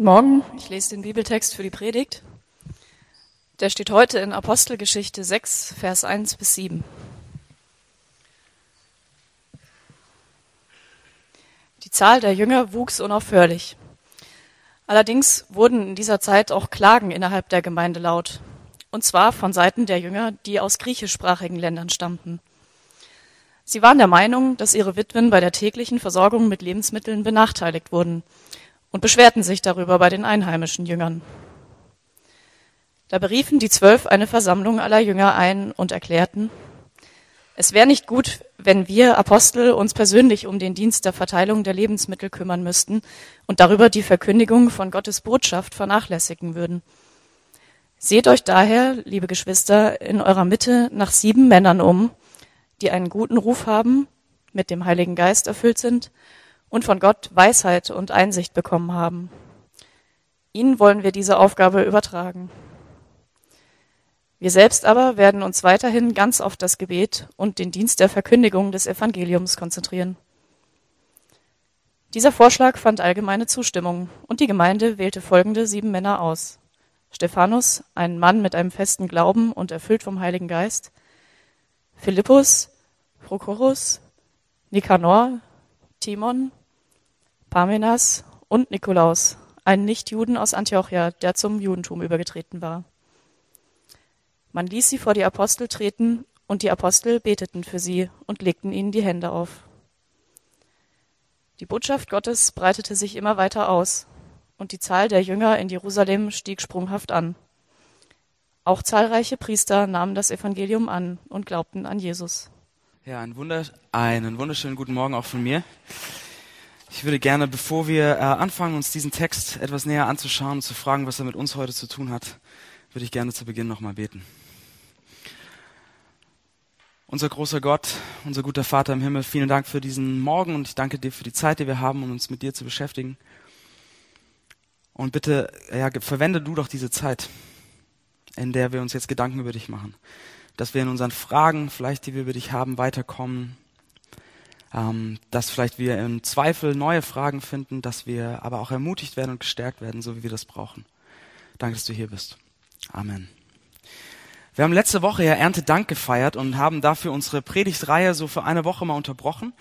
Guten Morgen, ich lese den Bibeltext für die Predigt. Der steht heute in Apostelgeschichte 6, Vers 1 bis 7. Die Zahl der Jünger wuchs unaufhörlich. Allerdings wurden in dieser Zeit auch Klagen innerhalb der Gemeinde laut, und zwar von Seiten der Jünger, die aus griechischsprachigen Ländern stammten. Sie waren der Meinung, dass ihre Witwen bei der täglichen Versorgung mit Lebensmitteln benachteiligt wurden und beschwerten sich darüber bei den einheimischen Jüngern. Da beriefen die Zwölf eine Versammlung aller Jünger ein und erklärten, es wäre nicht gut, wenn wir Apostel uns persönlich um den Dienst der Verteilung der Lebensmittel kümmern müssten und darüber die Verkündigung von Gottes Botschaft vernachlässigen würden. Seht euch daher, liebe Geschwister, in eurer Mitte nach sieben Männern um, die einen guten Ruf haben, mit dem Heiligen Geist erfüllt sind und von Gott Weisheit und Einsicht bekommen haben. Ihnen wollen wir diese Aufgabe übertragen. Wir selbst aber werden uns weiterhin ganz auf das Gebet und den Dienst der Verkündigung des Evangeliums konzentrieren. Dieser Vorschlag fand allgemeine Zustimmung und die Gemeinde wählte folgende sieben Männer aus. Stephanus, ein Mann mit einem festen Glauben und erfüllt vom Heiligen Geist, Philippus, Prochorus, Nikanor, Timon, Parmenas und Nikolaus, einen Nichtjuden aus Antiochia, der zum Judentum übergetreten war. Man ließ sie vor die Apostel treten, und die Apostel beteten für sie und legten ihnen die Hände auf. Die Botschaft Gottes breitete sich immer weiter aus, und die Zahl der Jünger in Jerusalem stieg sprunghaft an. Auch zahlreiche Priester nahmen das Evangelium an und glaubten an Jesus. Ja, einen, Wunder, einen wunderschönen guten Morgen auch von mir. Ich würde gerne, bevor wir äh, anfangen, uns diesen Text etwas näher anzuschauen und zu fragen, was er mit uns heute zu tun hat, würde ich gerne zu Beginn nochmal beten. Unser großer Gott, unser guter Vater im Himmel, vielen Dank für diesen Morgen und ich danke dir für die Zeit, die wir haben, um uns mit dir zu beschäftigen. Und bitte, ja, verwende du doch diese Zeit, in der wir uns jetzt Gedanken über dich machen. Dass wir in unseren Fragen, vielleicht die wir über dich haben, weiterkommen. Ähm, dass vielleicht wir im Zweifel neue Fragen finden, dass wir aber auch ermutigt werden und gestärkt werden, so wie wir das brauchen. Danke, dass du hier bist. Amen. Wir haben letzte Woche ja Erntedank gefeiert und haben dafür unsere Predigtreihe so für eine Woche mal unterbrochen.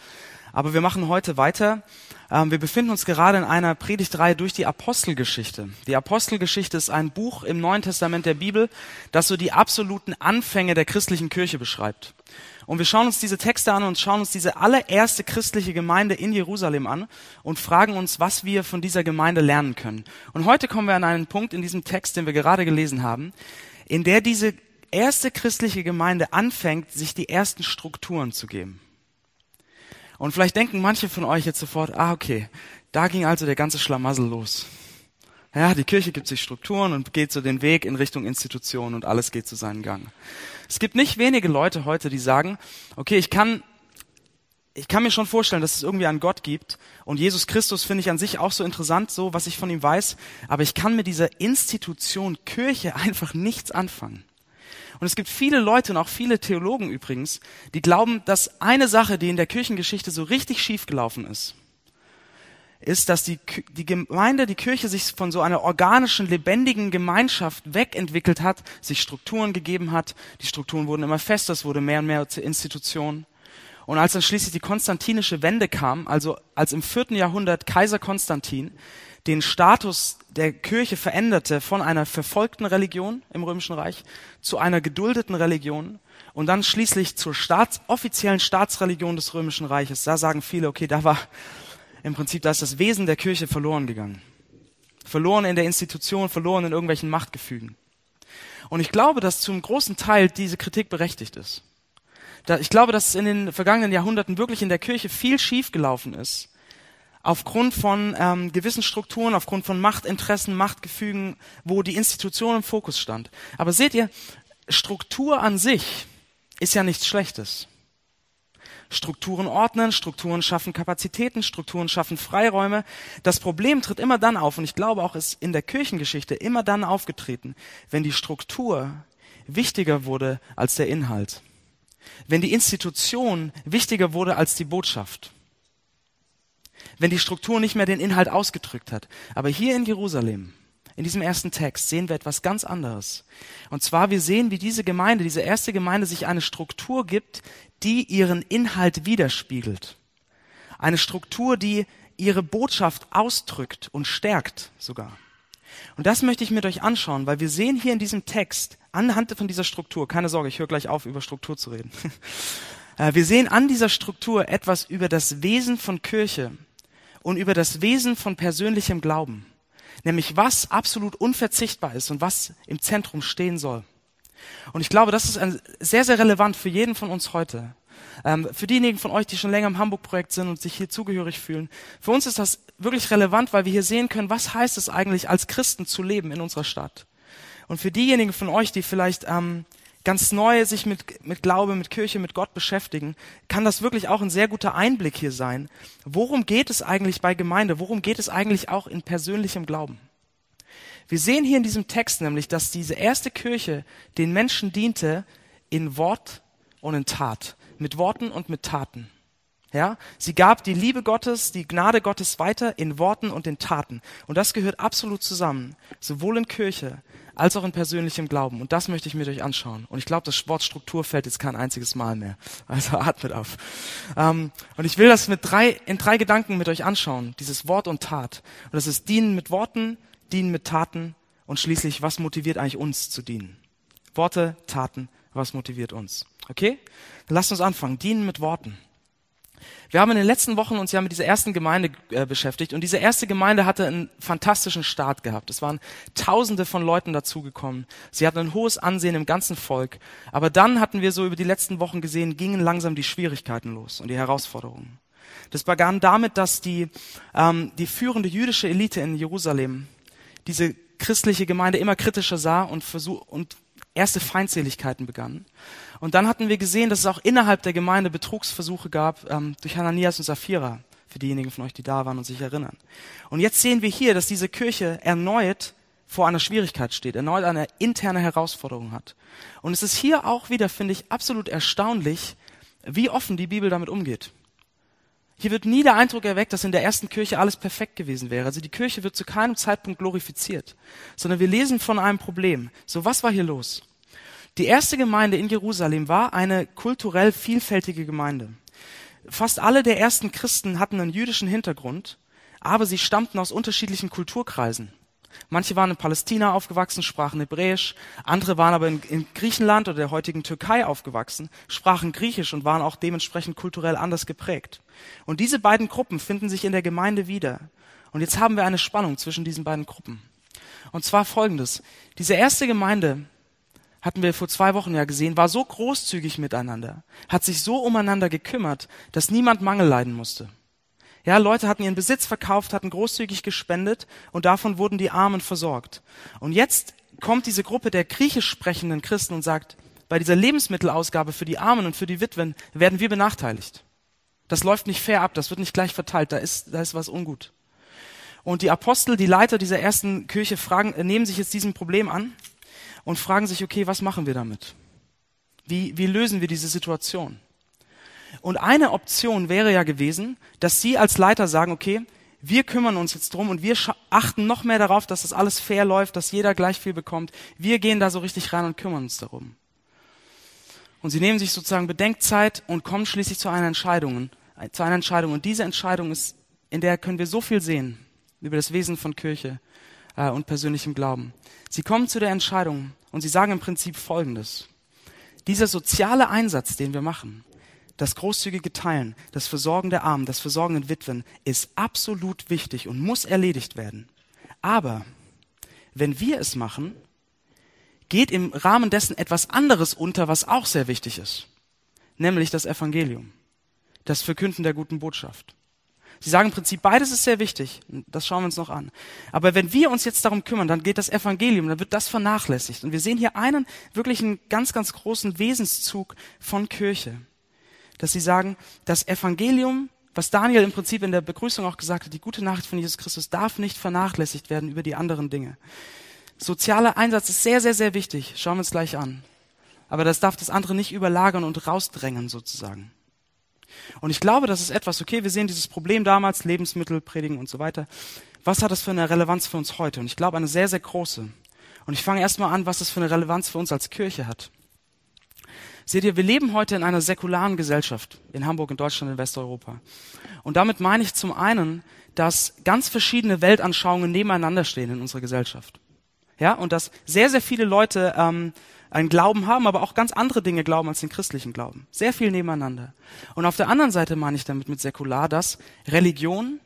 Aber wir machen heute weiter. Ähm, wir befinden uns gerade in einer Predigtreihe durch die Apostelgeschichte. Die Apostelgeschichte ist ein Buch im Neuen Testament der Bibel, das so die absoluten Anfänge der christlichen Kirche beschreibt. Und wir schauen uns diese Texte an und schauen uns diese allererste christliche Gemeinde in Jerusalem an und fragen uns, was wir von dieser Gemeinde lernen können. Und heute kommen wir an einen Punkt in diesem Text, den wir gerade gelesen haben, in der diese erste christliche Gemeinde anfängt, sich die ersten Strukturen zu geben. Und vielleicht denken manche von euch jetzt sofort, ah, okay, da ging also der ganze Schlamassel los. Ja, die Kirche gibt sich Strukturen und geht so den Weg in Richtung Institutionen und alles geht zu seinem Gang. Es gibt nicht wenige Leute heute, die sagen, okay, ich kann, ich kann mir schon vorstellen, dass es irgendwie einen Gott gibt und Jesus Christus finde ich an sich auch so interessant, so was ich von ihm weiß, aber ich kann mit dieser Institution Kirche einfach nichts anfangen. Und es gibt viele Leute und auch viele Theologen übrigens, die glauben, dass eine Sache, die in der Kirchengeschichte so richtig schiefgelaufen ist, ist, dass die, die Gemeinde, die Kirche sich von so einer organischen, lebendigen Gemeinschaft wegentwickelt hat, sich Strukturen gegeben hat. Die Strukturen wurden immer fester, es wurde mehr und mehr zur Institution. Und als dann schließlich die konstantinische Wende kam, also als im vierten Jahrhundert Kaiser Konstantin den Status der Kirche veränderte von einer verfolgten Religion im Römischen Reich zu einer geduldeten Religion und dann schließlich zur Staats, offiziellen Staatsreligion des Römischen Reiches. Da sagen viele, okay, da war im Prinzip, da ist das Wesen der Kirche verloren gegangen. Verloren in der Institution, verloren in irgendwelchen Machtgefügen. Und ich glaube, dass zum großen Teil diese Kritik berechtigt ist. Ich glaube, dass in den vergangenen Jahrhunderten wirklich in der Kirche viel schiefgelaufen ist aufgrund von ähm, gewissen Strukturen, aufgrund von Machtinteressen, Machtgefügen, wo die Institution im Fokus stand. Aber seht ihr, Struktur an sich ist ja nichts Schlechtes. Strukturen ordnen, Strukturen schaffen Kapazitäten, Strukturen schaffen Freiräume. Das Problem tritt immer dann auf, und ich glaube auch ist in der Kirchengeschichte immer dann aufgetreten, wenn die Struktur wichtiger wurde als der Inhalt. Wenn die Institution wichtiger wurde als die Botschaft wenn die Struktur nicht mehr den Inhalt ausgedrückt hat. Aber hier in Jerusalem, in diesem ersten Text, sehen wir etwas ganz anderes. Und zwar, wir sehen, wie diese Gemeinde, diese erste Gemeinde sich eine Struktur gibt, die ihren Inhalt widerspiegelt. Eine Struktur, die ihre Botschaft ausdrückt und stärkt sogar. Und das möchte ich mit euch anschauen, weil wir sehen hier in diesem Text anhand von dieser Struktur, keine Sorge, ich höre gleich auf, über Struktur zu reden. Äh, wir sehen an dieser Struktur etwas über das Wesen von Kirche und über das Wesen von persönlichem Glauben, nämlich was absolut unverzichtbar ist und was im Zentrum stehen soll. Und ich glaube, das ist sehr, sehr relevant für jeden von uns heute. Ähm, für diejenigen von euch, die schon länger im Hamburg-Projekt sind und sich hier zugehörig fühlen, für uns ist das wirklich relevant, weil wir hier sehen können, was heißt es eigentlich, als Christen zu leben in unserer Stadt. Und für diejenigen von euch, die vielleicht ähm, ganz neu sich mit, mit Glaube, mit Kirche, mit Gott beschäftigen, kann das wirklich auch ein sehr guter Einblick hier sein. Worum geht es eigentlich bei Gemeinde? Worum geht es eigentlich auch in persönlichem Glauben? Wir sehen hier in diesem Text nämlich, dass diese erste Kirche den Menschen diente in Wort und in Tat mit Worten und mit Taten. Ja, sie gab die Liebe Gottes, die Gnade Gottes weiter in Worten und in Taten. Und das gehört absolut zusammen, sowohl in Kirche als auch in persönlichem Glauben. Und das möchte ich mit euch anschauen. Und ich glaube, das Wort Struktur fällt jetzt kein einziges Mal mehr. Also atmet auf. Ähm, und ich will das mit drei, in drei Gedanken mit euch anschauen. Dieses Wort und Tat. Und das ist dienen mit Worten, dienen mit Taten und schließlich, was motiviert eigentlich uns zu dienen? Worte, Taten, was motiviert uns? Okay? Lasst uns anfangen. Dienen mit Worten. Wir haben in den letzten Wochen uns ja mit dieser ersten Gemeinde äh, beschäftigt und diese erste Gemeinde hatte einen fantastischen Start gehabt. Es waren Tausende von Leuten dazugekommen. Sie hatten ein hohes Ansehen im ganzen Volk. Aber dann hatten wir so über die letzten Wochen gesehen, gingen langsam die Schwierigkeiten los und die Herausforderungen. Das begann damit, dass die, ähm, die führende jüdische Elite in Jerusalem diese christliche Gemeinde immer kritischer sah und, versuch, und erste Feindseligkeiten begannen. Und dann hatten wir gesehen, dass es auch innerhalb der Gemeinde Betrugsversuche gab ähm, durch Hananias und Sapphira, für diejenigen von euch, die da waren und sich erinnern. Und jetzt sehen wir hier, dass diese Kirche erneut vor einer Schwierigkeit steht, erneut eine interne Herausforderung hat. Und es ist hier auch wieder, finde ich, absolut erstaunlich, wie offen die Bibel damit umgeht. Hier wird nie der Eindruck erweckt, dass in der ersten Kirche alles perfekt gewesen wäre. Also die Kirche wird zu keinem Zeitpunkt glorifiziert, sondern wir lesen von einem Problem. So, was war hier los? Die erste Gemeinde in Jerusalem war eine kulturell vielfältige Gemeinde. Fast alle der ersten Christen hatten einen jüdischen Hintergrund, aber sie stammten aus unterschiedlichen Kulturkreisen. Manche waren in Palästina aufgewachsen, sprachen Hebräisch, andere waren aber in, in, Griechenland oder der heutigen Türkei aufgewachsen, sprachen Griechisch und waren auch dementsprechend kulturell anders geprägt. Und diese beiden Gruppen finden sich in der Gemeinde wieder. Und jetzt haben wir eine Spannung zwischen diesen beiden Gruppen. Und zwar folgendes. Diese erste Gemeinde hatten wir vor zwei Wochen ja gesehen, war so großzügig miteinander, hat sich so umeinander gekümmert, dass niemand Mangel leiden musste. Ja, Leute hatten ihren Besitz verkauft, hatten großzügig gespendet und davon wurden die Armen versorgt. Und jetzt kommt diese Gruppe der griechisch sprechenden Christen und sagt, bei dieser Lebensmittelausgabe für die Armen und für die Witwen werden wir benachteiligt. Das läuft nicht fair ab, das wird nicht gleich verteilt, da ist, da ist was ungut. Und die Apostel, die Leiter dieser ersten Kirche fragen, nehmen sich jetzt diesem Problem an und fragen sich, okay, was machen wir damit? Wie, wie lösen wir diese Situation? Und eine Option wäre ja gewesen, dass Sie als Leiter sagen, okay, wir kümmern uns jetzt drum und wir achten noch mehr darauf, dass das alles fair läuft, dass jeder gleich viel bekommt. Wir gehen da so richtig rein und kümmern uns darum. Und sie nehmen sich sozusagen Bedenkzeit und kommen schließlich zu einer Entscheidung, zu einer Entscheidung. Und diese Entscheidung ist, in der können wir so viel sehen über das Wesen von Kirche äh, und persönlichem Glauben. Sie kommen zu der Entscheidung und sie sagen im Prinzip Folgendes. Dieser soziale Einsatz, den wir machen, das großzügige Teilen, das Versorgen der Armen, das Versorgen der Witwen ist absolut wichtig und muss erledigt werden. Aber wenn wir es machen, geht im Rahmen dessen etwas anderes unter, was auch sehr wichtig ist, nämlich das Evangelium, das Verkünden der guten Botschaft. Sie sagen im Prinzip, beides ist sehr wichtig. Das schauen wir uns noch an. Aber wenn wir uns jetzt darum kümmern, dann geht das Evangelium, dann wird das vernachlässigt. Und wir sehen hier einen wirklich einen ganz, ganz großen Wesenszug von Kirche. Dass sie sagen, das Evangelium, was Daniel im Prinzip in der Begrüßung auch gesagt hat, die gute Nachricht von Jesus Christus darf nicht vernachlässigt werden über die anderen Dinge. Sozialer Einsatz ist sehr, sehr, sehr wichtig. Schauen wir uns gleich an. Aber das darf das andere nicht überlagern und rausdrängen sozusagen. Und ich glaube, das ist etwas, okay, wir sehen dieses Problem damals, Lebensmittel, Predigen und so weiter. Was hat das für eine Relevanz für uns heute? Und ich glaube, eine sehr, sehr große. Und ich fange erstmal an, was das für eine Relevanz für uns als Kirche hat. Seht ihr, wir leben heute in einer säkularen Gesellschaft, in Hamburg, in Deutschland, in Westeuropa. Und damit meine ich zum einen, dass ganz verschiedene Weltanschauungen nebeneinander stehen in unserer Gesellschaft. Ja, und dass sehr, sehr viele Leute ähm, einen Glauben haben, aber auch ganz andere Dinge glauben als den christlichen Glauben. Sehr viel nebeneinander. Und auf der anderen Seite meine ich damit mit säkular, dass Religion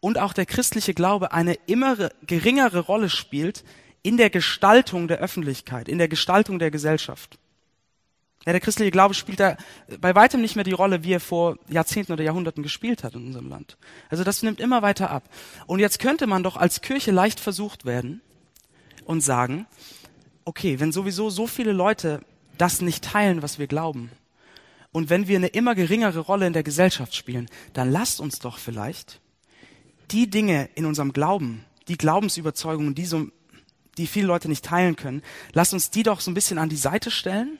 und auch der christliche Glaube eine immer geringere Rolle spielt in der Gestaltung der Öffentlichkeit, in der Gestaltung der Gesellschaft. Ja, der christliche Glaube spielt da bei weitem nicht mehr die Rolle, wie er vor Jahrzehnten oder Jahrhunderten gespielt hat in unserem Land. Also das nimmt immer weiter ab. Und jetzt könnte man doch als Kirche leicht versucht werden und sagen, okay, wenn sowieso so viele Leute das nicht teilen, was wir glauben, und wenn wir eine immer geringere Rolle in der Gesellschaft spielen, dann lasst uns doch vielleicht die Dinge in unserem Glauben, die Glaubensüberzeugungen, die so, die viele Leute nicht teilen können, lasst uns die doch so ein bisschen an die Seite stellen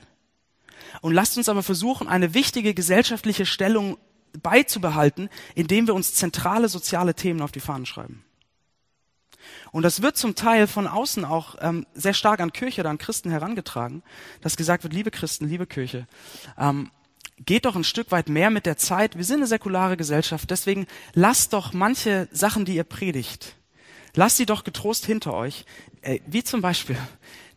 und lasst uns aber versuchen, eine wichtige gesellschaftliche Stellung beizubehalten, indem wir uns zentrale soziale Themen auf die Fahnen schreiben. Und das wird zum Teil von außen auch ähm, sehr stark an Kirche oder an Christen herangetragen, dass gesagt wird, liebe Christen, liebe Kirche, ähm, geht doch ein Stück weit mehr mit der Zeit. Wir sind eine säkulare Gesellschaft, deswegen lasst doch manche Sachen, die ihr predigt, lasst sie doch getrost hinter euch. Äh, wie zum Beispiel,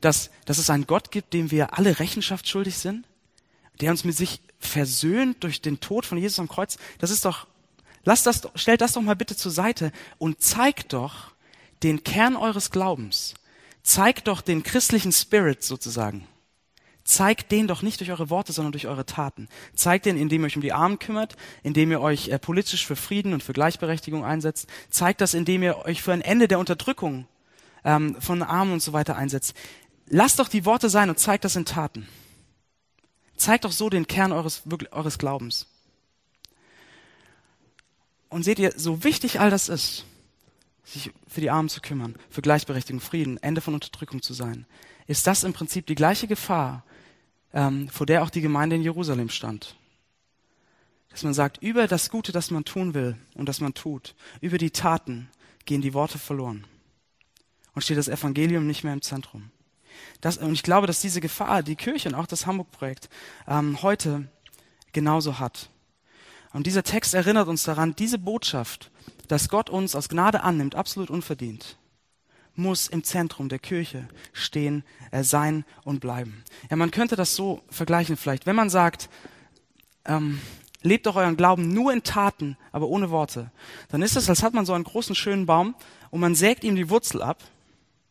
dass, dass es einen Gott gibt, dem wir alle Rechenschaft schuldig sind, der uns mit sich versöhnt durch den Tod von Jesus am Kreuz. Das ist doch, lasst das, stellt das doch mal bitte zur Seite und zeigt doch, den Kern eures Glaubens. Zeigt doch den christlichen Spirit sozusagen. Zeigt den doch nicht durch eure Worte, sondern durch eure Taten. Zeigt den, indem ihr euch um die Armen kümmert, indem ihr euch äh, politisch für Frieden und für Gleichberechtigung einsetzt. Zeigt das, indem ihr euch für ein Ende der Unterdrückung ähm, von Armen und so weiter einsetzt. Lasst doch die Worte sein und zeigt das in Taten. Zeigt doch so den Kern eures, eures Glaubens. Und seht ihr, so wichtig all das ist, sich für die Armen zu kümmern, für Gleichberechtigung, Frieden, Ende von Unterdrückung zu sein, ist das im Prinzip die gleiche Gefahr, ähm, vor der auch die Gemeinde in Jerusalem stand. Dass man sagt, über das Gute, das man tun will und das man tut, über die Taten gehen die Worte verloren. Und steht das Evangelium nicht mehr im Zentrum. Das, und ich glaube, dass diese Gefahr die Kirche und auch das Hamburg-Projekt ähm, heute genauso hat. Und dieser Text erinnert uns daran, diese Botschaft dass Gott uns aus Gnade annimmt, absolut unverdient, muss im Zentrum der Kirche stehen, äh, sein und bleiben. Ja, man könnte das so vergleichen vielleicht. Wenn man sagt, ähm, lebt doch euren Glauben nur in Taten, aber ohne Worte, dann ist es, als hat man so einen großen, schönen Baum und man sägt ihm die Wurzel ab,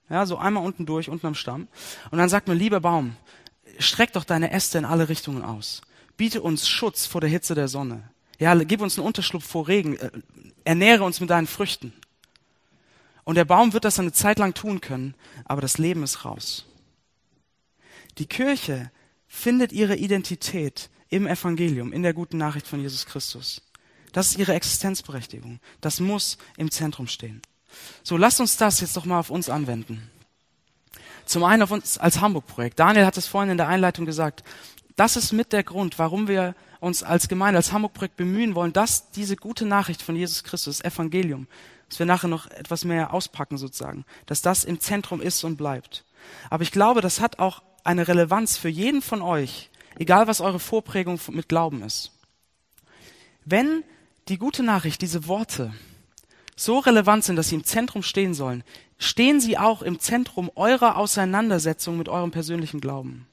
ja, so einmal unten durch, unten am Stamm, und dann sagt man, lieber Baum, streck doch deine Äste in alle Richtungen aus. Biete uns Schutz vor der Hitze der Sonne. Ja, gib uns einen Unterschlupf vor Regen. Äh, ernähre uns mit deinen Früchten. Und der Baum wird das eine Zeit lang tun können, aber das Leben ist raus. Die Kirche findet ihre Identität im Evangelium, in der guten Nachricht von Jesus Christus. Das ist ihre Existenzberechtigung. Das muss im Zentrum stehen. So, lasst uns das jetzt doch mal auf uns anwenden. Zum einen auf uns als Hamburg-Projekt. Daniel hat es vorhin in der Einleitung gesagt. Das ist mit der Grund, warum wir uns als Gemeinde, als Hamburg-Projekt bemühen wollen, dass diese gute Nachricht von Jesus Christus, Evangelium, dass wir nachher noch etwas mehr auspacken sozusagen, dass das im Zentrum ist und bleibt. Aber ich glaube, das hat auch eine Relevanz für jeden von euch, egal was eure Vorprägung mit Glauben ist. Wenn die gute Nachricht, diese Worte, so relevant sind, dass sie im Zentrum stehen sollen, stehen sie auch im Zentrum eurer Auseinandersetzung mit eurem persönlichen Glauben.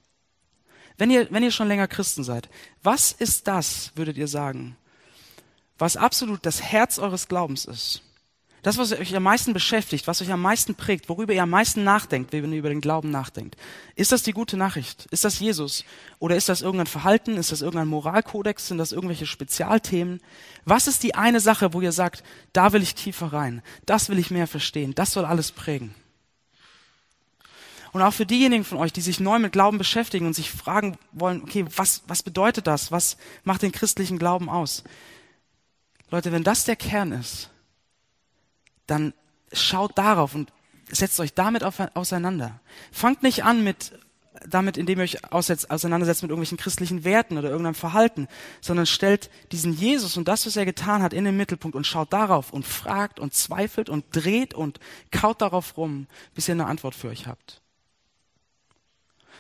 Wenn ihr, wenn ihr schon länger Christen seid, was ist das, würdet ihr sagen, was absolut das Herz eures Glaubens ist? Das, was euch am meisten beschäftigt, was euch am meisten prägt, worüber ihr am meisten nachdenkt, wenn ihr über den Glauben nachdenkt. Ist das die gute Nachricht? Ist das Jesus? Oder ist das irgendein Verhalten? Ist das irgendein Moralkodex? Sind das irgendwelche Spezialthemen? Was ist die eine Sache, wo ihr sagt, da will ich tiefer rein, das will ich mehr verstehen, das soll alles prägen? Und auch für diejenigen von euch, die sich neu mit Glauben beschäftigen und sich fragen wollen, okay, was, was bedeutet das? Was macht den christlichen Glauben aus? Leute, wenn das der Kern ist, dann schaut darauf und setzt euch damit auseinander. Fangt nicht an mit damit, indem ihr euch auseinandersetzt mit irgendwelchen christlichen Werten oder irgendeinem Verhalten, sondern stellt diesen Jesus und das, was er getan hat, in den Mittelpunkt und schaut darauf und fragt und zweifelt und dreht und kaut darauf rum, bis ihr eine Antwort für euch habt.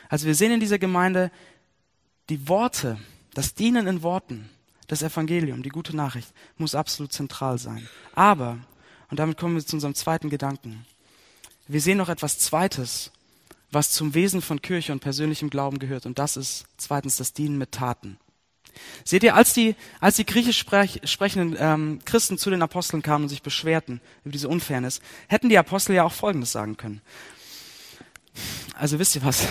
Also wir sehen in dieser Gemeinde die Worte, das Dienen in Worten, das Evangelium, die gute Nachricht, muss absolut zentral sein. Aber, und damit kommen wir zu unserem zweiten Gedanken, wir sehen noch etwas Zweites, was zum Wesen von Kirche und persönlichem Glauben gehört. Und das ist zweitens das Dienen mit Taten. Seht ihr, als die, als die griechisch sprech, sprechenden ähm, Christen zu den Aposteln kamen und sich beschwerten über diese Unfairness, hätten die Apostel ja auch Folgendes sagen können. Also wisst ihr was?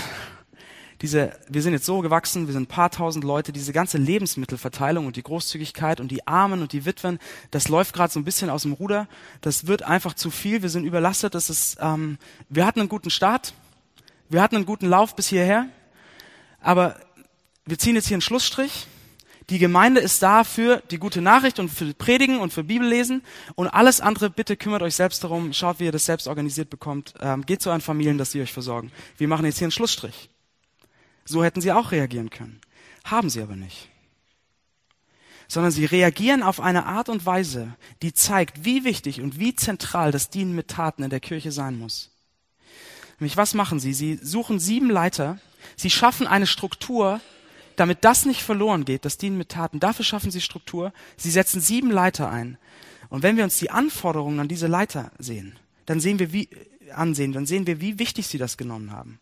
Diese, wir sind jetzt so gewachsen, wir sind ein paar tausend Leute, diese ganze Lebensmittelverteilung und die Großzügigkeit und die Armen und die Witwen, das läuft gerade so ein bisschen aus dem Ruder. Das wird einfach zu viel. Wir sind überlastet. Das ist, ähm, wir hatten einen guten Start, wir hatten einen guten Lauf bis hierher, aber wir ziehen jetzt hier einen Schlussstrich. Die Gemeinde ist da für die gute Nachricht und für Predigen und für Bibellesen und alles andere, bitte kümmert euch selbst darum, schaut, wie ihr das selbst organisiert bekommt, ähm, geht zu euren Familien, dass sie euch versorgen. Wir machen jetzt hier einen Schlussstrich. So hätten sie auch reagieren können. Haben sie aber nicht. Sondern sie reagieren auf eine Art und Weise, die zeigt, wie wichtig und wie zentral das Dienen mit Taten in der Kirche sein muss. Nämlich was machen sie? Sie suchen sieben Leiter, sie schaffen eine Struktur, damit das nicht verloren geht, das Dienen mit Taten. Dafür schaffen sie Struktur. Sie setzen sieben Leiter ein. Und wenn wir uns die Anforderungen an diese Leiter sehen, dann sehen wir, wie, ansehen, dann sehen wir, wie wichtig sie das genommen haben.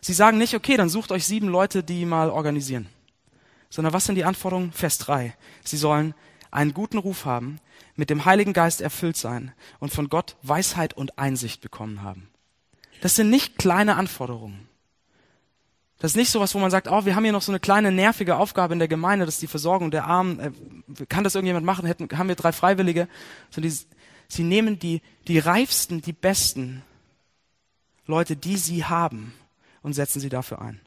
Sie sagen nicht, okay, dann sucht euch sieben Leute, die mal organisieren. Sondern was sind die Anforderungen? Vers drei. Sie sollen einen guten Ruf haben, mit dem Heiligen Geist erfüllt sein und von Gott Weisheit und Einsicht bekommen haben. Das sind nicht kleine Anforderungen. Das ist nicht so was, wo man sagt, oh, wir haben hier noch so eine kleine nervige Aufgabe in der Gemeinde, das ist die Versorgung der Armen. Äh, kann das irgendjemand machen? Hätten, haben wir drei Freiwillige? So die, sie nehmen die, die reifsten, die besten Leute, die sie haben, und setzen sie dafür ein.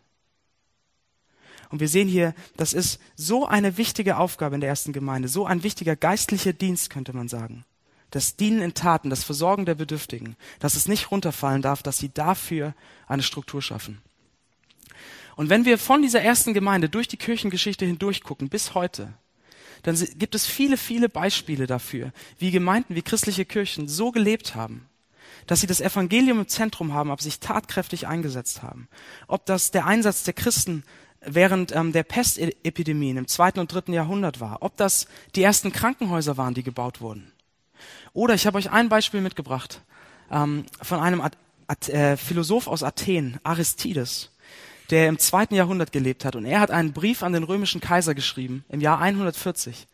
Und wir sehen hier, das ist so eine wichtige Aufgabe in der ersten Gemeinde, so ein wichtiger geistlicher Dienst, könnte man sagen das Dienen in Taten, das Versorgen der Bedürftigen, dass es nicht runterfallen darf, dass sie dafür eine Struktur schaffen. Und wenn wir von dieser ersten Gemeinde durch die Kirchengeschichte hindurch gucken bis heute, dann gibt es viele, viele Beispiele dafür, wie Gemeinden, wie christliche Kirchen so gelebt haben, dass sie das Evangelium im Zentrum haben, aber sich tatkräftig eingesetzt haben. Ob das der Einsatz der Christen während ähm, der Pestepidemien im zweiten und dritten Jahrhundert war, ob das die ersten Krankenhäuser waren, die gebaut wurden, oder ich habe euch ein Beispiel mitgebracht ähm, von einem At At äh, Philosoph aus Athen, Aristides, der im zweiten Jahrhundert gelebt hat. Und er hat einen Brief an den römischen Kaiser geschrieben im Jahr 140.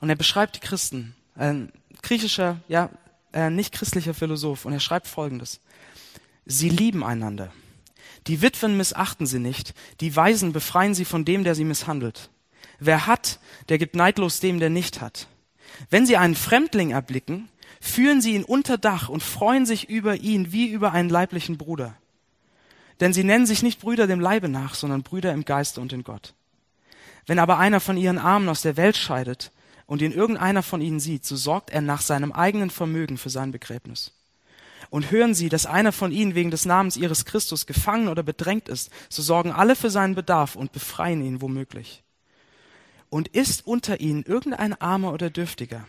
Und er beschreibt die Christen, ein griechischer, ja, äh, nicht christlicher Philosoph. Und er schreibt Folgendes. Sie lieben einander. Die Witwen missachten sie nicht, die Weisen befreien sie von dem, der sie misshandelt. Wer hat, der gibt neidlos dem, der nicht hat. Wenn sie einen Fremdling erblicken, führen sie ihn unter Dach und freuen sich über ihn wie über einen leiblichen Bruder. Denn sie nennen sich nicht Brüder dem Leibe nach, sondern Brüder im Geiste und in Gott. Wenn aber einer von ihren Armen aus der Welt scheidet und ihn irgendeiner von ihnen sieht, so sorgt er nach seinem eigenen Vermögen für sein Begräbnis. Und hören sie, dass einer von ihnen wegen des Namens ihres Christus gefangen oder bedrängt ist, so sorgen alle für seinen Bedarf und befreien ihn womöglich. Und ist unter ihnen irgendein Armer oder Dürftiger,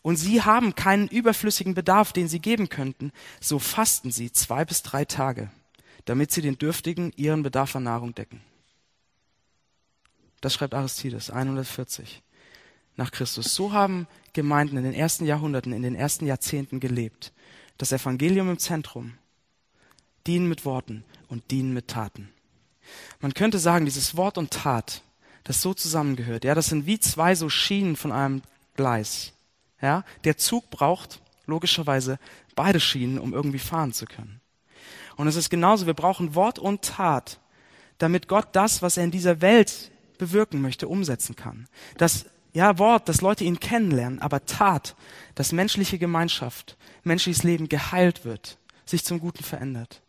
und sie haben keinen überflüssigen Bedarf, den sie geben könnten, so fasten sie zwei bis drei Tage, damit sie den Dürftigen ihren Bedarf an Nahrung decken. Das schreibt Aristides 140 nach Christus. So haben Gemeinden in den ersten Jahrhunderten, in den ersten Jahrzehnten gelebt. Das Evangelium im Zentrum. Dienen mit Worten und dienen mit Taten. Man könnte sagen, dieses Wort und Tat, das so zusammengehört, ja, das sind wie zwei so Schienen von einem Gleis. Ja, der Zug braucht logischerweise beide Schienen, um irgendwie fahren zu können. Und es ist genauso, wir brauchen Wort und Tat, damit Gott das, was er in dieser Welt bewirken möchte, umsetzen kann. Das ja, Wort, dass Leute ihn kennenlernen, aber Tat, dass menschliche Gemeinschaft, menschliches Leben geheilt wird, sich zum Guten verändert.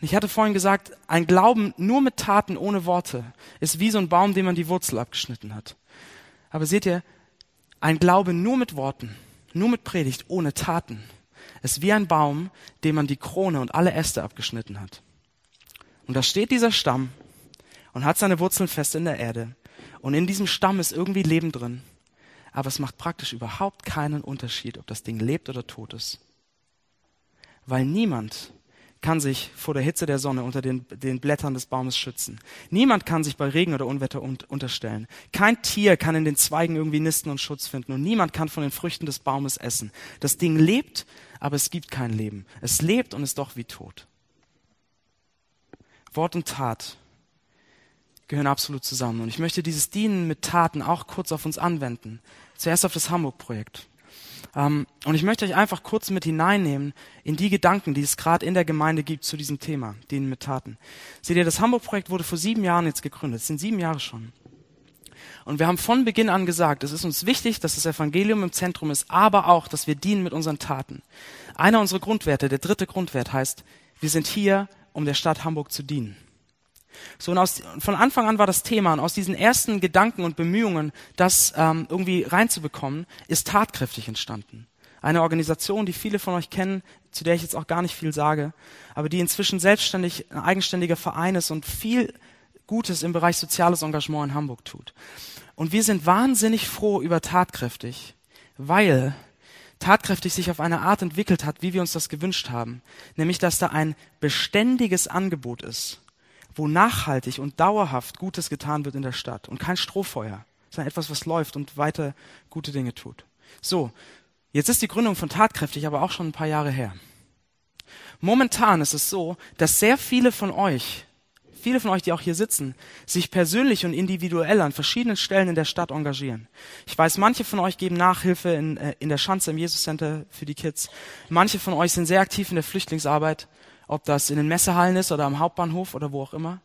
Und ich hatte vorhin gesagt, ein Glauben nur mit Taten ohne Worte ist wie so ein Baum, dem man die Wurzel abgeschnitten hat. Aber seht ihr, ein Glaube nur mit Worten, nur mit Predigt, ohne Taten, ist wie ein Baum, dem man die Krone und alle Äste abgeschnitten hat. Und Und da steht dieser Stamm und hat seine Wurzeln fest in der Erde. Und in diesem Stamm ist irgendwie Leben drin. Aber es macht praktisch überhaupt keinen Unterschied, ob das Ding lebt oder tot ist. Weil niemand kann sich vor der Hitze der Sonne unter den, den Blättern des Baumes schützen. Niemand kann sich bei Regen oder Unwetter un unterstellen. Kein Tier kann in den Zweigen irgendwie nisten und Schutz finden. Und niemand kann von den Früchten des Baumes essen. Das Ding lebt, aber es gibt kein Leben. Es lebt und ist doch wie tot. Wort und Tat gehören absolut zusammen. Und ich möchte dieses Dienen mit Taten auch kurz auf uns anwenden. Zuerst auf das Hamburg-Projekt. Ähm, und ich möchte euch einfach kurz mit hineinnehmen in die Gedanken, die es gerade in der Gemeinde gibt zu diesem Thema, Dienen mit Taten. Seht ihr, das Hamburg-Projekt wurde vor sieben Jahren jetzt gegründet. Es sind sieben Jahre schon. Und wir haben von Beginn an gesagt, es ist uns wichtig, dass das Evangelium im Zentrum ist, aber auch, dass wir dienen mit unseren Taten. Einer unserer Grundwerte, der dritte Grundwert heißt, wir sind hier, um der Stadt Hamburg zu dienen. So, und aus, von Anfang an war das Thema, und aus diesen ersten Gedanken und Bemühungen, das ähm, irgendwie reinzubekommen, ist tatkräftig entstanden. Eine Organisation, die viele von euch kennen, zu der ich jetzt auch gar nicht viel sage, aber die inzwischen selbstständig ein eigenständiger Verein ist und viel Gutes im Bereich soziales Engagement in Hamburg tut. Und wir sind wahnsinnig froh über tatkräftig, weil tatkräftig sich auf eine Art entwickelt hat, wie wir uns das gewünscht haben. Nämlich, dass da ein beständiges Angebot ist wo nachhaltig und dauerhaft Gutes getan wird in der Stadt und kein Strohfeuer, sondern etwas, was läuft und weiter gute Dinge tut. So, jetzt ist die Gründung von Tatkräftig aber auch schon ein paar Jahre her. Momentan ist es so, dass sehr viele von euch, viele von euch, die auch hier sitzen, sich persönlich und individuell an verschiedenen Stellen in der Stadt engagieren. Ich weiß, manche von euch geben Nachhilfe in, äh, in der Schanze im Jesus Center für die Kids. Manche von euch sind sehr aktiv in der Flüchtlingsarbeit ob das in den Messehallen ist oder am Hauptbahnhof oder wo auch immer.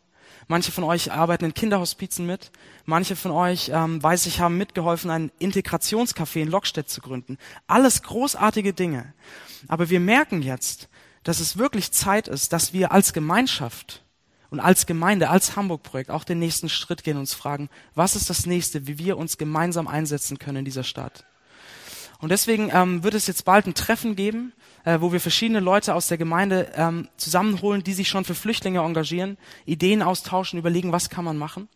Manche von euch arbeiten in Kinderhospizen mit. Manche von euch, ähm, weiß ich, haben mitgeholfen, ein Integrationscafé in Lockstedt zu gründen. Alles großartige Dinge. Aber wir merken jetzt, dass es wirklich Zeit ist, dass wir als Gemeinschaft und als Gemeinde, als Hamburg-Projekt auch den nächsten Schritt gehen und uns fragen, was ist das nächste, wie wir uns gemeinsam einsetzen können in dieser Stadt. Und deswegen ähm, wird es jetzt bald ein Treffen geben äh, wo wir verschiedene Leute aus der Gemeinde ähm, zusammenholen, die sich schon für Flüchtlinge engagieren, Ideen austauschen, überlegen, was kann man machen.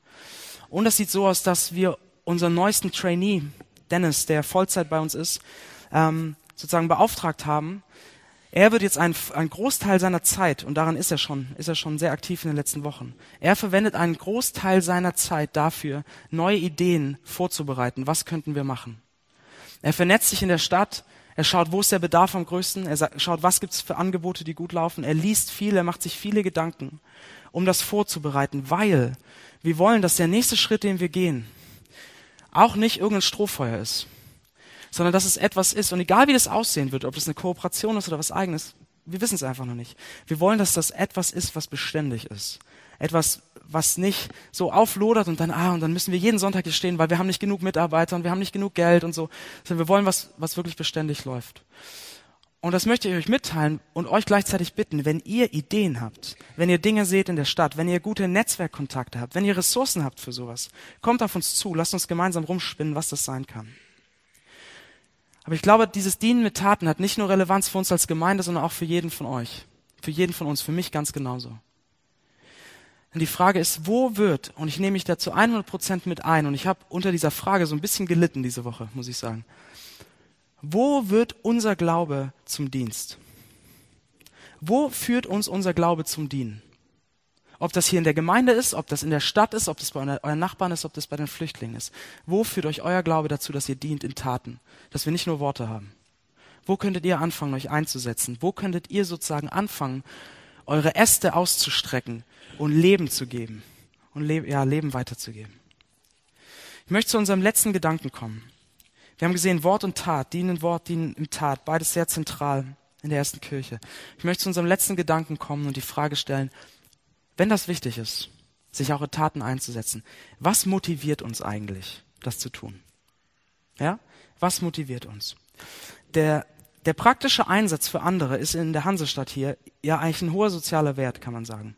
Und das sieht so aus, dass wir unseren neuesten Trainee, Dennis, der Vollzeit bei uns ist, ähm, sozusagen beauftragt haben. Er wird jetzt einen, einen Großteil seiner Zeit, und daran ist er schon, ist er schon sehr aktiv in den letzten Wochen. Er verwendet einen Großteil seiner Zeit dafür, neue Ideen vorzubereiten. Was könnten wir machen? Er vernetzt sich in der Stadt, er schaut, wo ist der Bedarf am größten. Er schaut, was gibt es für Angebote, die gut laufen. Er liest viel, er macht sich viele Gedanken, um das vorzubereiten, weil wir wollen, dass der nächste Schritt, den wir gehen, auch nicht irgendein Strohfeuer ist, sondern dass es etwas ist. Und egal wie das aussehen wird, ob das eine Kooperation ist oder was eigenes, wir wissen es einfach noch nicht. Wir wollen, dass das etwas ist, was beständig ist. Etwas, was nicht so auflodert und dann, ah, und dann müssen wir jeden Sonntag hier stehen, weil wir haben nicht genug Mitarbeiter und wir haben nicht genug Geld und so, sondern wir wollen was, was wirklich beständig läuft. Und das möchte ich euch mitteilen und euch gleichzeitig bitten, wenn ihr Ideen habt, wenn ihr Dinge seht in der Stadt, wenn ihr gute Netzwerkkontakte habt, wenn ihr Ressourcen habt für sowas, kommt auf uns zu, lasst uns gemeinsam rumspinnen, was das sein kann. Aber ich glaube, dieses Dienen mit Taten hat nicht nur Relevanz für uns als Gemeinde, sondern auch für jeden von euch. Für jeden von uns, für mich ganz genauso. Und die Frage ist, wo wird, und ich nehme mich da zu 100 Prozent mit ein, und ich habe unter dieser Frage so ein bisschen gelitten diese Woche, muss ich sagen. Wo wird unser Glaube zum Dienst? Wo führt uns unser Glaube zum Dienen? Ob das hier in der Gemeinde ist, ob das in der Stadt ist, ob das bei euren Nachbarn ist, ob das bei den Flüchtlingen ist. Wo führt euch euer Glaube dazu, dass ihr dient in Taten? Dass wir nicht nur Worte haben. Wo könntet ihr anfangen, euch einzusetzen? Wo könntet ihr sozusagen anfangen, eure Äste auszustrecken und Leben zu geben und Le ja, Leben weiterzugeben. Ich möchte zu unserem letzten Gedanken kommen. Wir haben gesehen, Wort und Tat, dienen Wort, dienen im Tat, beides sehr zentral in der ersten Kirche. Ich möchte zu unserem letzten Gedanken kommen und die Frage stellen, wenn das wichtig ist, sich auch in Taten einzusetzen, was motiviert uns eigentlich, das zu tun? Ja? Was motiviert uns? Der der praktische Einsatz für andere ist in der Hansestadt hier ja eigentlich ein hoher sozialer Wert, kann man sagen.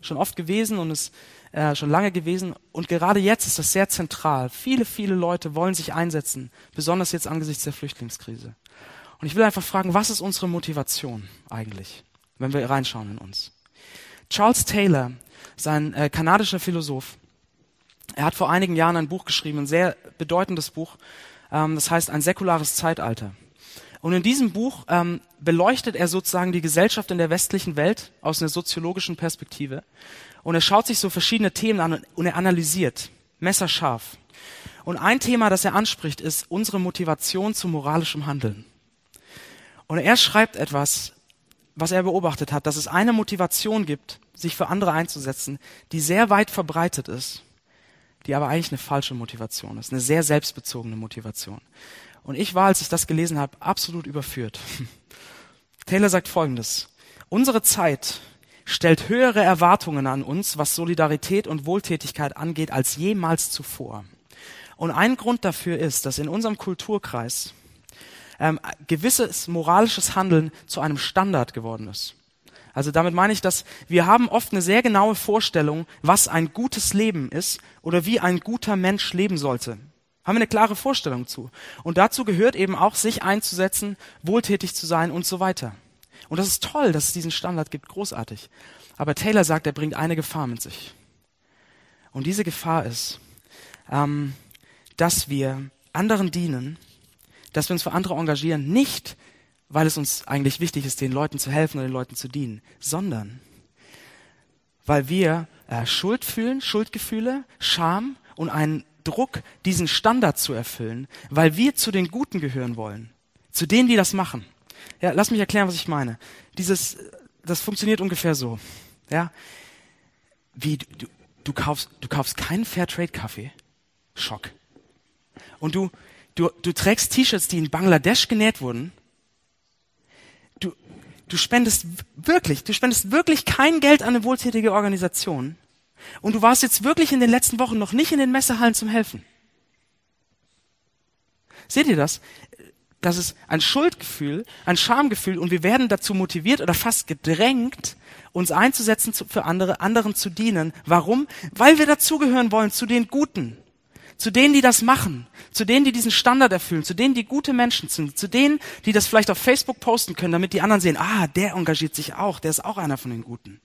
Schon oft gewesen und ist äh, schon lange gewesen und gerade jetzt ist das sehr zentral. Viele, viele Leute wollen sich einsetzen, besonders jetzt angesichts der Flüchtlingskrise. Und ich will einfach fragen, was ist unsere Motivation eigentlich, wenn wir reinschauen in uns? Charles Taylor, sein äh, kanadischer Philosoph, er hat vor einigen Jahren ein Buch geschrieben, ein sehr bedeutendes Buch, ähm, das heißt Ein säkulares Zeitalter. Und in diesem Buch ähm, beleuchtet er sozusagen die Gesellschaft in der westlichen Welt aus einer soziologischen Perspektive. Und er schaut sich so verschiedene Themen an und er analysiert, messerscharf. Und ein Thema, das er anspricht, ist unsere Motivation zu moralischem Handeln. Und er schreibt etwas, was er beobachtet hat, dass es eine Motivation gibt, sich für andere einzusetzen, die sehr weit verbreitet ist, die aber eigentlich eine falsche Motivation ist, eine sehr selbstbezogene Motivation. Und ich war, als ich das gelesen habe, absolut überführt. Taylor sagt Folgendes. Unsere Zeit stellt höhere Erwartungen an uns, was Solidarität und Wohltätigkeit angeht, als jemals zuvor. Und ein Grund dafür ist, dass in unserem Kulturkreis ähm, gewisses moralisches Handeln zu einem Standard geworden ist. Also damit meine ich, dass wir haben oft eine sehr genaue Vorstellung, was ein gutes Leben ist oder wie ein guter Mensch leben sollte. Haben wir eine klare Vorstellung zu. Und dazu gehört eben auch, sich einzusetzen, wohltätig zu sein und so weiter. Und das ist toll, dass es diesen Standard gibt, großartig. Aber Taylor sagt, er bringt eine Gefahr mit sich. Und diese Gefahr ist, ähm, dass wir anderen dienen, dass wir uns für andere engagieren, nicht weil es uns eigentlich wichtig ist, den Leuten zu helfen oder den Leuten zu dienen, sondern weil wir äh, Schuld fühlen, Schuldgefühle, Scham und einen Druck, diesen Standard zu erfüllen, weil wir zu den Guten gehören wollen. Zu denen, die das machen. Ja, lass mich erklären, was ich meine. Dieses, das funktioniert ungefähr so. Ja, wie du, du kaufst, du kaufst keinen Fairtrade Kaffee. Schock. Und du, du, du trägst T-Shirts, die in Bangladesch genäht wurden. Du, spendest wirklich, du spendest wirklich kein Geld an eine wohltätige Organisation. Und du warst jetzt wirklich in den letzten Wochen noch nicht in den Messehallen zum Helfen. Seht ihr das? Das ist ein Schuldgefühl, ein Schamgefühl und wir werden dazu motiviert oder fast gedrängt, uns einzusetzen für andere, anderen zu dienen. Warum? Weil wir dazugehören wollen zu den Guten, zu denen, die das machen, zu denen, die diesen Standard erfüllen, zu denen, die gute Menschen sind, zu denen, die das vielleicht auf Facebook posten können, damit die anderen sehen, ah, der engagiert sich auch, der ist auch einer von den Guten.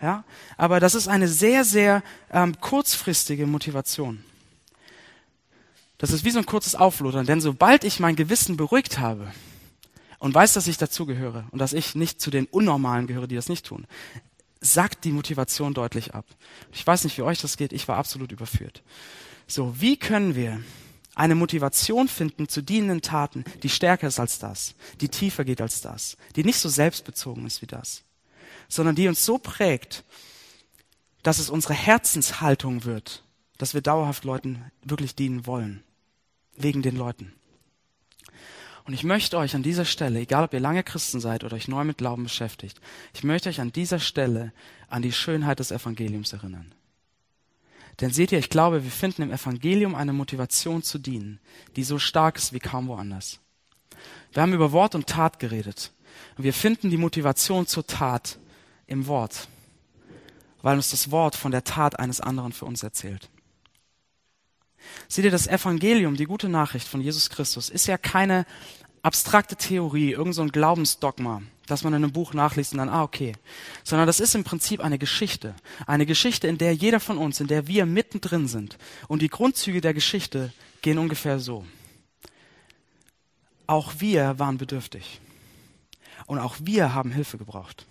Ja, aber das ist eine sehr, sehr ähm, kurzfristige Motivation. Das ist wie so ein kurzes Auflodern, denn sobald ich mein Gewissen beruhigt habe und weiß, dass ich dazugehöre und dass ich nicht zu den Unnormalen gehöre, die das nicht tun, sagt die Motivation deutlich ab. Ich weiß nicht, wie euch das geht, ich war absolut überführt. So, wie können wir eine Motivation finden zu dienenden Taten, die stärker ist als das, die tiefer geht als das, die nicht so selbstbezogen ist wie das? sondern die uns so prägt, dass es unsere Herzenshaltung wird, dass wir dauerhaft Leuten wirklich dienen wollen, wegen den Leuten. Und ich möchte euch an dieser Stelle, egal ob ihr lange Christen seid oder euch neu mit Glauben beschäftigt, ich möchte euch an dieser Stelle an die Schönheit des Evangeliums erinnern. Denn seht ihr, ich glaube, wir finden im Evangelium eine Motivation zu dienen, die so stark ist wie kaum woanders. Wir haben über Wort und Tat geredet. Und wir finden die Motivation zur Tat im Wort, weil uns das Wort von der Tat eines anderen für uns erzählt. Seht ihr, das Evangelium, die gute Nachricht von Jesus Christus, ist ja keine abstrakte Theorie, irgend so Glaubensdogma, das man in einem Buch nachliest und dann, ah, okay. Sondern das ist im Prinzip eine Geschichte. Eine Geschichte, in der jeder von uns, in der wir mittendrin sind. Und die Grundzüge der Geschichte gehen ungefähr so. Auch wir waren bedürftig. Und auch wir haben Hilfe gebraucht.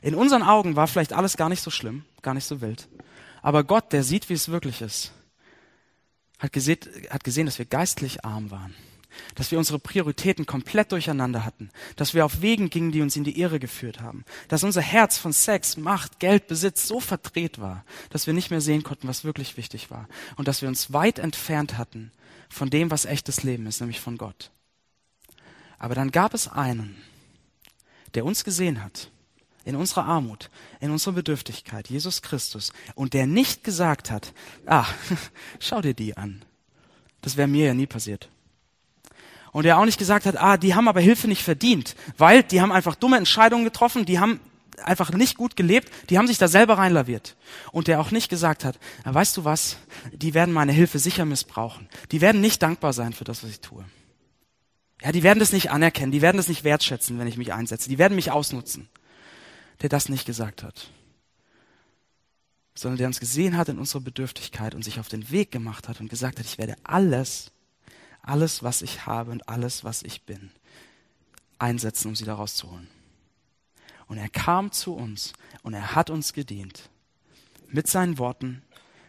In unseren Augen war vielleicht alles gar nicht so schlimm, gar nicht so wild. Aber Gott, der sieht, wie es wirklich ist, hat gesehen, hat gesehen, dass wir geistlich arm waren. Dass wir unsere Prioritäten komplett durcheinander hatten. Dass wir auf Wegen gingen, die uns in die Irre geführt haben. Dass unser Herz von Sex, Macht, Geld, Besitz so verdreht war, dass wir nicht mehr sehen konnten, was wirklich wichtig war. Und dass wir uns weit entfernt hatten von dem, was echtes Leben ist, nämlich von Gott. Aber dann gab es einen, der uns gesehen hat in unserer Armut, in unserer Bedürftigkeit, Jesus Christus, und der nicht gesagt hat, ah, schau dir die an. Das wäre mir ja nie passiert. Und der auch nicht gesagt hat, ah, die haben aber Hilfe nicht verdient, weil die haben einfach dumme Entscheidungen getroffen, die haben einfach nicht gut gelebt, die haben sich da selber reinlaviert. Und der auch nicht gesagt hat, ah, weißt du was, die werden meine Hilfe sicher missbrauchen. Die werden nicht dankbar sein für das, was ich tue. Ja, die werden das nicht anerkennen, die werden das nicht wertschätzen, wenn ich mich einsetze. Die werden mich ausnutzen der das nicht gesagt hat. sondern der uns gesehen hat in unserer Bedürftigkeit und sich auf den Weg gemacht hat und gesagt hat, ich werde alles, alles, was ich habe und alles, was ich bin, einsetzen, um sie da rauszuholen. Und er kam zu uns und er hat uns gedient mit seinen Worten,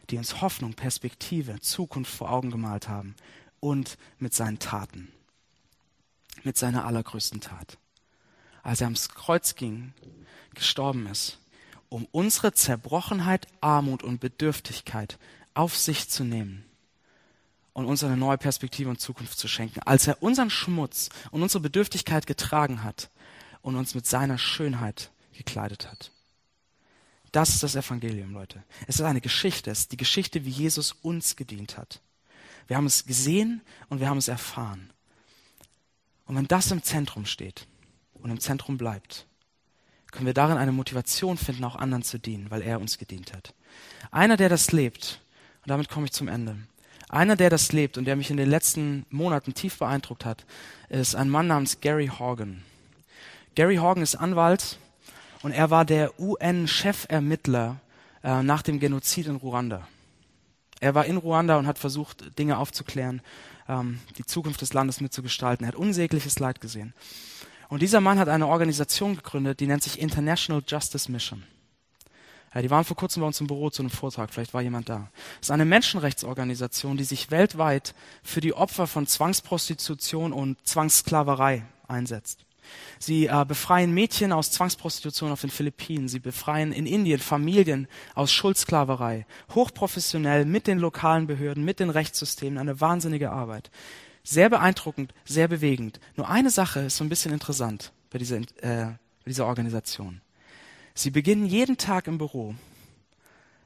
die uns Hoffnung, Perspektive, Zukunft vor Augen gemalt haben und mit seinen Taten, mit seiner allergrößten Tat. Als er ans Kreuz ging, gestorben ist, um unsere Zerbrochenheit, Armut und Bedürftigkeit auf sich zu nehmen und uns eine neue Perspektive und Zukunft zu schenken. Als er unseren Schmutz und unsere Bedürftigkeit getragen hat und uns mit seiner Schönheit gekleidet hat. Das ist das Evangelium, Leute. Es ist eine Geschichte, es ist die Geschichte, wie Jesus uns gedient hat. Wir haben es gesehen und wir haben es erfahren. Und wenn das im Zentrum steht und im Zentrum bleibt, können wir darin eine Motivation finden, auch anderen zu dienen, weil er uns gedient hat. Einer, der das lebt, und damit komme ich zum Ende, einer, der das lebt und der mich in den letzten Monaten tief beeindruckt hat, ist ein Mann namens Gary Horgan. Gary Horgan ist Anwalt und er war der UN-Chefermittler äh, nach dem Genozid in Ruanda. Er war in Ruanda und hat versucht, Dinge aufzuklären, ähm, die Zukunft des Landes mitzugestalten. Er hat unsägliches Leid gesehen. Und dieser Mann hat eine Organisation gegründet, die nennt sich International Justice Mission. Ja, die waren vor kurzem bei uns im Büro zu einem Vortrag, vielleicht war jemand da. Das ist eine Menschenrechtsorganisation, die sich weltweit für die Opfer von Zwangsprostitution und Zwangssklaverei einsetzt. Sie äh, befreien Mädchen aus Zwangsprostitution auf den Philippinen. Sie befreien in Indien Familien aus Schuldsklaverei. Hochprofessionell mit den lokalen Behörden, mit den Rechtssystemen. Eine wahnsinnige Arbeit. Sehr beeindruckend, sehr bewegend. Nur eine Sache ist so ein bisschen interessant bei dieser, äh, bei dieser Organisation. Sie beginnen jeden Tag im Büro,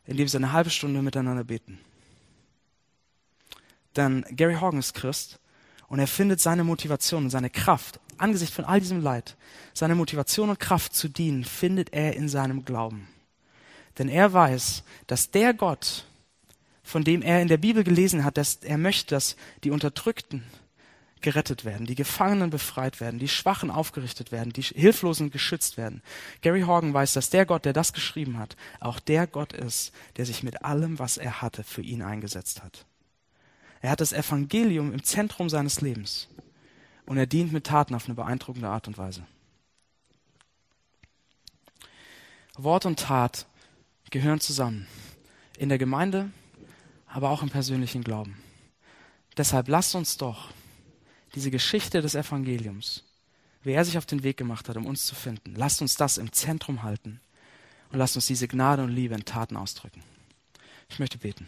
indem sie eine halbe Stunde miteinander beten. Denn Gary Horgan ist Christ und er findet seine Motivation und seine Kraft angesichts von all diesem Leid, seine Motivation und Kraft zu dienen, findet er in seinem Glauben. Denn er weiß, dass der Gott, von dem er in der Bibel gelesen hat, dass er möchte, dass die Unterdrückten gerettet werden, die Gefangenen befreit werden, die Schwachen aufgerichtet werden, die Hilflosen geschützt werden. Gary Horgan weiß, dass der Gott, der das geschrieben hat, auch der Gott ist, der sich mit allem, was er hatte, für ihn eingesetzt hat. Er hat das Evangelium im Zentrum seines Lebens und er dient mit Taten auf eine beeindruckende Art und Weise. Wort und Tat gehören zusammen. In der Gemeinde, aber auch im persönlichen Glauben. Deshalb lasst uns doch diese Geschichte des Evangeliums, wie er sich auf den Weg gemacht hat, um uns zu finden, lasst uns das im Zentrum halten und lasst uns diese Gnade und Liebe in Taten ausdrücken. Ich möchte beten.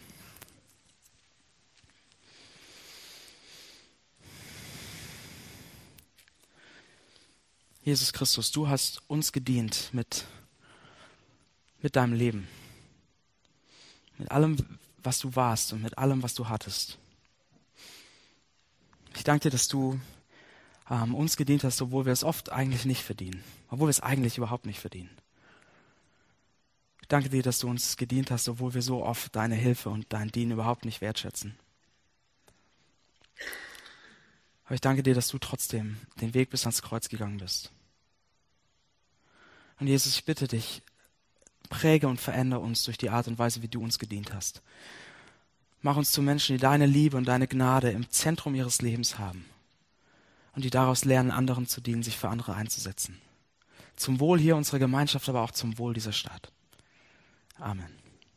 Jesus Christus, du hast uns gedient mit, mit deinem Leben, mit allem, was du warst und mit allem, was du hattest. Ich danke dir, dass du ähm, uns gedient hast, obwohl wir es oft eigentlich nicht verdienen, obwohl wir es eigentlich überhaupt nicht verdienen. Ich danke dir, dass du uns gedient hast, obwohl wir so oft deine Hilfe und dein Dienen überhaupt nicht wertschätzen. Aber ich danke dir, dass du trotzdem den Weg bis ans Kreuz gegangen bist. Und Jesus, ich bitte dich, präge und verändere uns durch die Art und Weise, wie du uns gedient hast. Mach uns zu Menschen, die deine Liebe und deine Gnade im Zentrum ihres Lebens haben und die daraus lernen, anderen zu dienen, sich für andere einzusetzen. Zum Wohl hier unserer Gemeinschaft, aber auch zum Wohl dieser Stadt. Amen.